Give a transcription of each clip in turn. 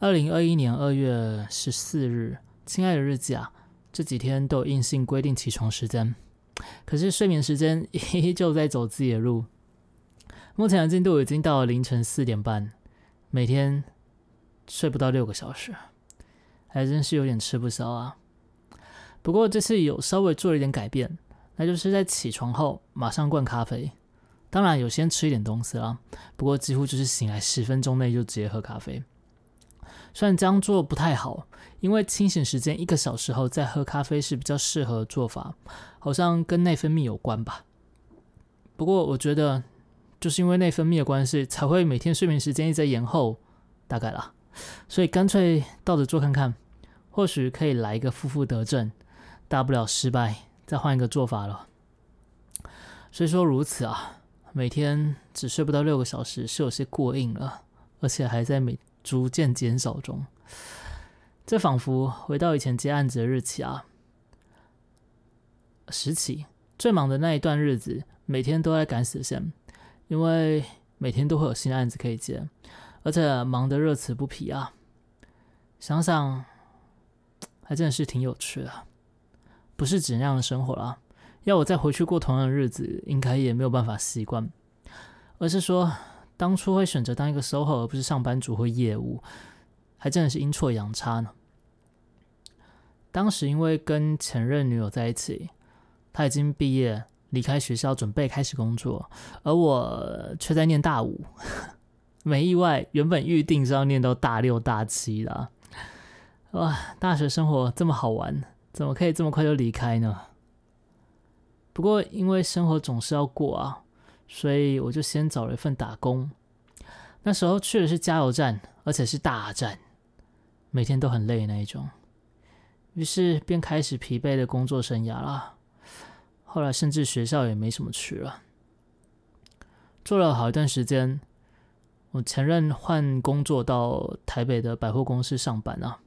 二零二一年二月十四日，亲爱的日记啊，这几天都有硬性规定起床时间，可是睡眠时间依旧在走自己的路。目前的进度已经到了凌晨四点半，每天睡不到六个小时，还真是有点吃不消啊。不过这次有稍微做了一点改变，那就是在起床后马上灌咖啡，当然有先吃一点东西啦，不过几乎就是醒来十分钟内就直接喝咖啡。虽然这样做不太好，因为清醒时间一个小时后再喝咖啡是比较适合的做法，好像跟内分泌有关吧。不过我觉得，就是因为内分泌的关系，才会每天睡眠时间一直在延后，大概啦。所以干脆倒着做看看，或许可以来一个负负得正，大不了失败再换一个做法了。虽说如此啊，每天只睡不到六个小时是有些过硬了，而且还在每。逐渐减少中，这仿佛回到以前接案子的日期啊。时期最忙的那一段日子，每天都在赶死线，因为每天都会有新案子可以接，而且忙得热此不疲啊。想想还真的是挺有趣的，不是指那样的生活啦。要我再回去过同样的日子，应该也没有办法习惯，而是说。当初会选择当一个 SOHO 而不是上班族或业务，还真的是阴错阳差呢。当时因为跟前任女友在一起，他已经毕业离开学校准备开始工作，而我却在念大五。没意外，原本预定是要念到大六大七的。哇，大学生活这么好玩，怎么可以这么快就离开呢？不过因为生活总是要过啊。所以我就先找了一份打工，那时候去的是加油站，而且是大站，每天都很累那一种。于是便开始疲惫的工作生涯了。后来甚至学校也没什么去了。做了好一段时间，我前任换工作到台北的百货公司上班啊，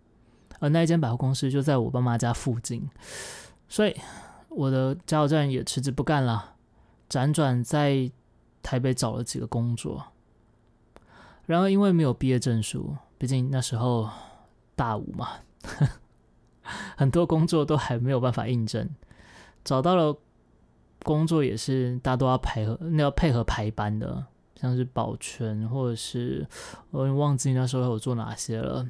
而那一间百货公司就在我爸妈家附近，所以我的加油站也辞职不干了。辗转在台北找了几个工作，然而因为没有毕业证书，毕竟那时候大五嘛，很多工作都还没有办法应征。找到了工作也是大多要配合，那要配合排班的，像是保全或者是我忘记那时候有做哪些了。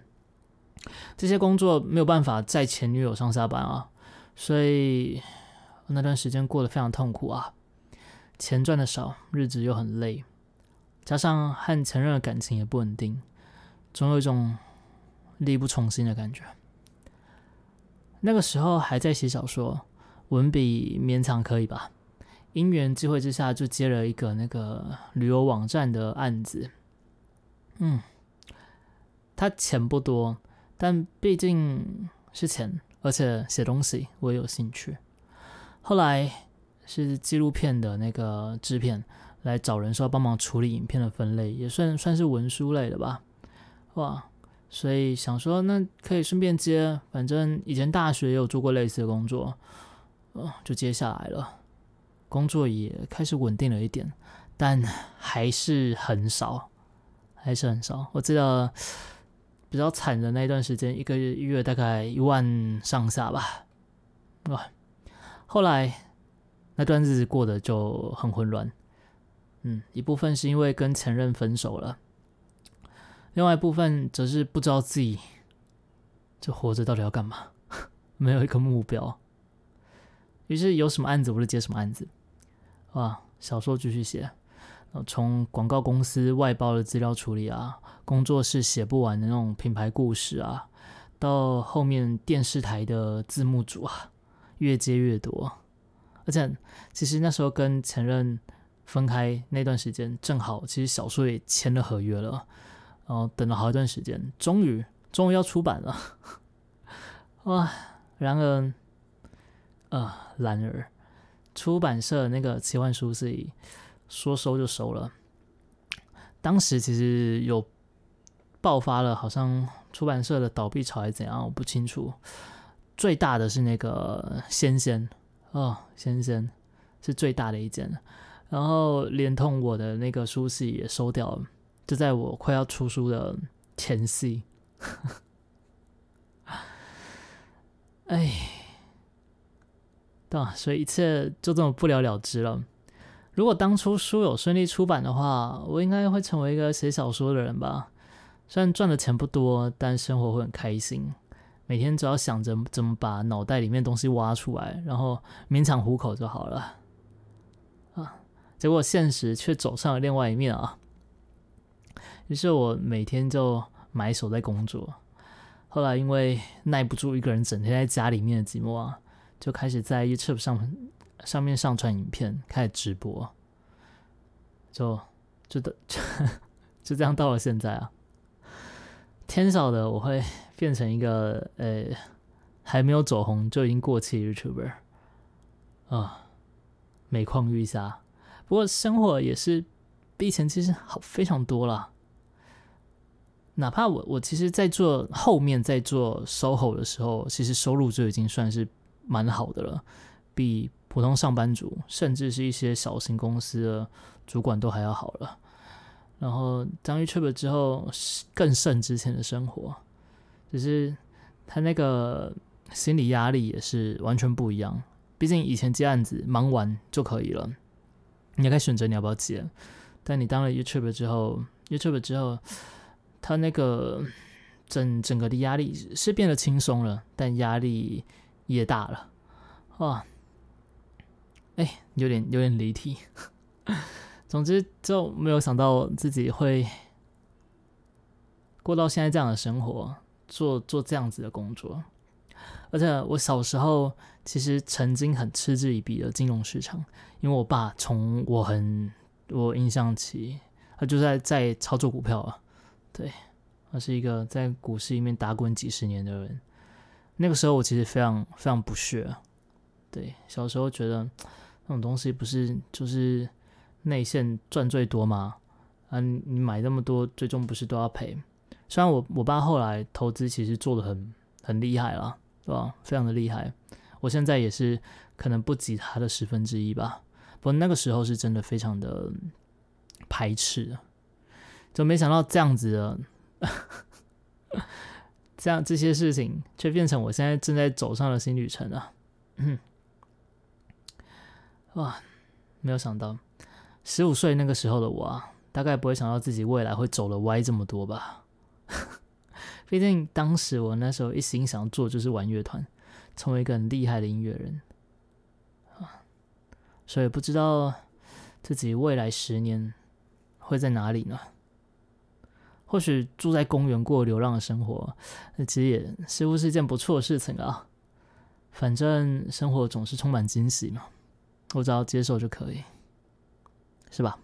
这些工作没有办法在前女友上下班啊，所以那段时间过得非常痛苦啊。钱赚的少，日子又很累，加上和前任的感情也不稳定，总有一种力不从心的感觉。那个时候还在写小说，文笔勉强可以吧。因缘机会之下，就接了一个那个旅游网站的案子。嗯，他钱不多，但毕竟是钱，而且写东西我也有兴趣。后来。是纪录片的那个制片来找人说帮忙处理影片的分类，也算算是文书类的吧，哇！所以想说那可以顺便接，反正以前大学也有做过类似的工作，哦，就接下来了。工作也开始稳定了一点，但还是很少，还是很少。我记得比较惨的那段时间，一个月大概一万上下吧，哇！后来。那段日子过得就很混乱，嗯，一部分是因为跟前任分手了，另外一部分则是不知道自己这活着到底要干嘛，没有一个目标。于是有什么案子我就接什么案子，啊，小说继续写，从广告公司外包的资料处理啊，工作室写不完的那种品牌故事啊，到后面电视台的字幕组啊，越接越多。而且，其实那时候跟前任分开那段时间，正好其实小说也签了合约了，然后等了好一段时间，终于终于要出版了，哇！然而，呃，然而，出版社那个奇幻书是说收就收了。当时其实有爆发了，好像出版社的倒闭潮还是怎样，我不清楚。最大的是那个仙仙。哦，先生是最大的一件，然后连同我的那个书系也收掉了，就在我快要出书的前夕，哎，对啊，所以一切就这么不了了之了。如果当初书有顺利出版的话，我应该会成为一个写小说的人吧。虽然赚的钱不多，但生活会很开心。每天只要想着怎么把脑袋里面东西挖出来，然后勉强糊口就好了。啊，结果现实却走上了另外一面啊。于是我每天就埋首在工作。后来因为耐不住一个人整天在家里面的寂寞啊，就开始在 YouTube 上上面上传影片，开始直播。就就的就 就这样到了现在啊。天晓得我会 变成一个呃还没有走红就已经过气 YouTuber 啊，每况愈下。不过生活也是比以前其实好非常多了。哪怕我我其实，在做后面在做 SOHO 的时候，其实收入就已经算是蛮好的了，比普通上班族甚至是一些小型公司的主管都还要好了。然后当 YouTube 之后，更胜之前的生活，只是他那个心理压力也是完全不一样。毕竟以前接案子忙完就可以了，你也可以选择你要不要接。但你当了 YouTube 之后，YouTube 之后，他那个整整个的压力是变得轻松了，但压力也大了。哇，哎，有点有点离题。总之就没有想到自己会过到现在这样的生活，做做这样子的工作。而且我小时候其实曾经很嗤之以鼻的金融市场，因为我爸从我很我印象起，他就在在操作股票啊。对，他是一个在股市里面打滚几十年的人。那个时候我其实非常非常不屑。对，小时候觉得那种东西不是就是。内线赚最多吗？啊，你买那么多，最终不是都要赔？虽然我我爸后来投资其实做的很很厉害了，对吧？非常的厉害。我现在也是可能不及他的十分之一吧。不过那个时候是真的非常的排斥，就没想到这样子的，这样这些事情却变成我现在正在走上的新旅程啊！嗯哇，没有想到。十五岁那个时候的我啊，大概不会想到自己未来会走了歪这么多吧。毕竟当时我那时候一心想做就是玩乐团，成为一个很厉害的音乐人啊。所以不知道自己未来十年会在哪里呢？或许住在公园过流浪的生活，那其实也似乎是一件不错的事情啊。反正生活总是充满惊喜嘛，我只要接受就可以。是吧？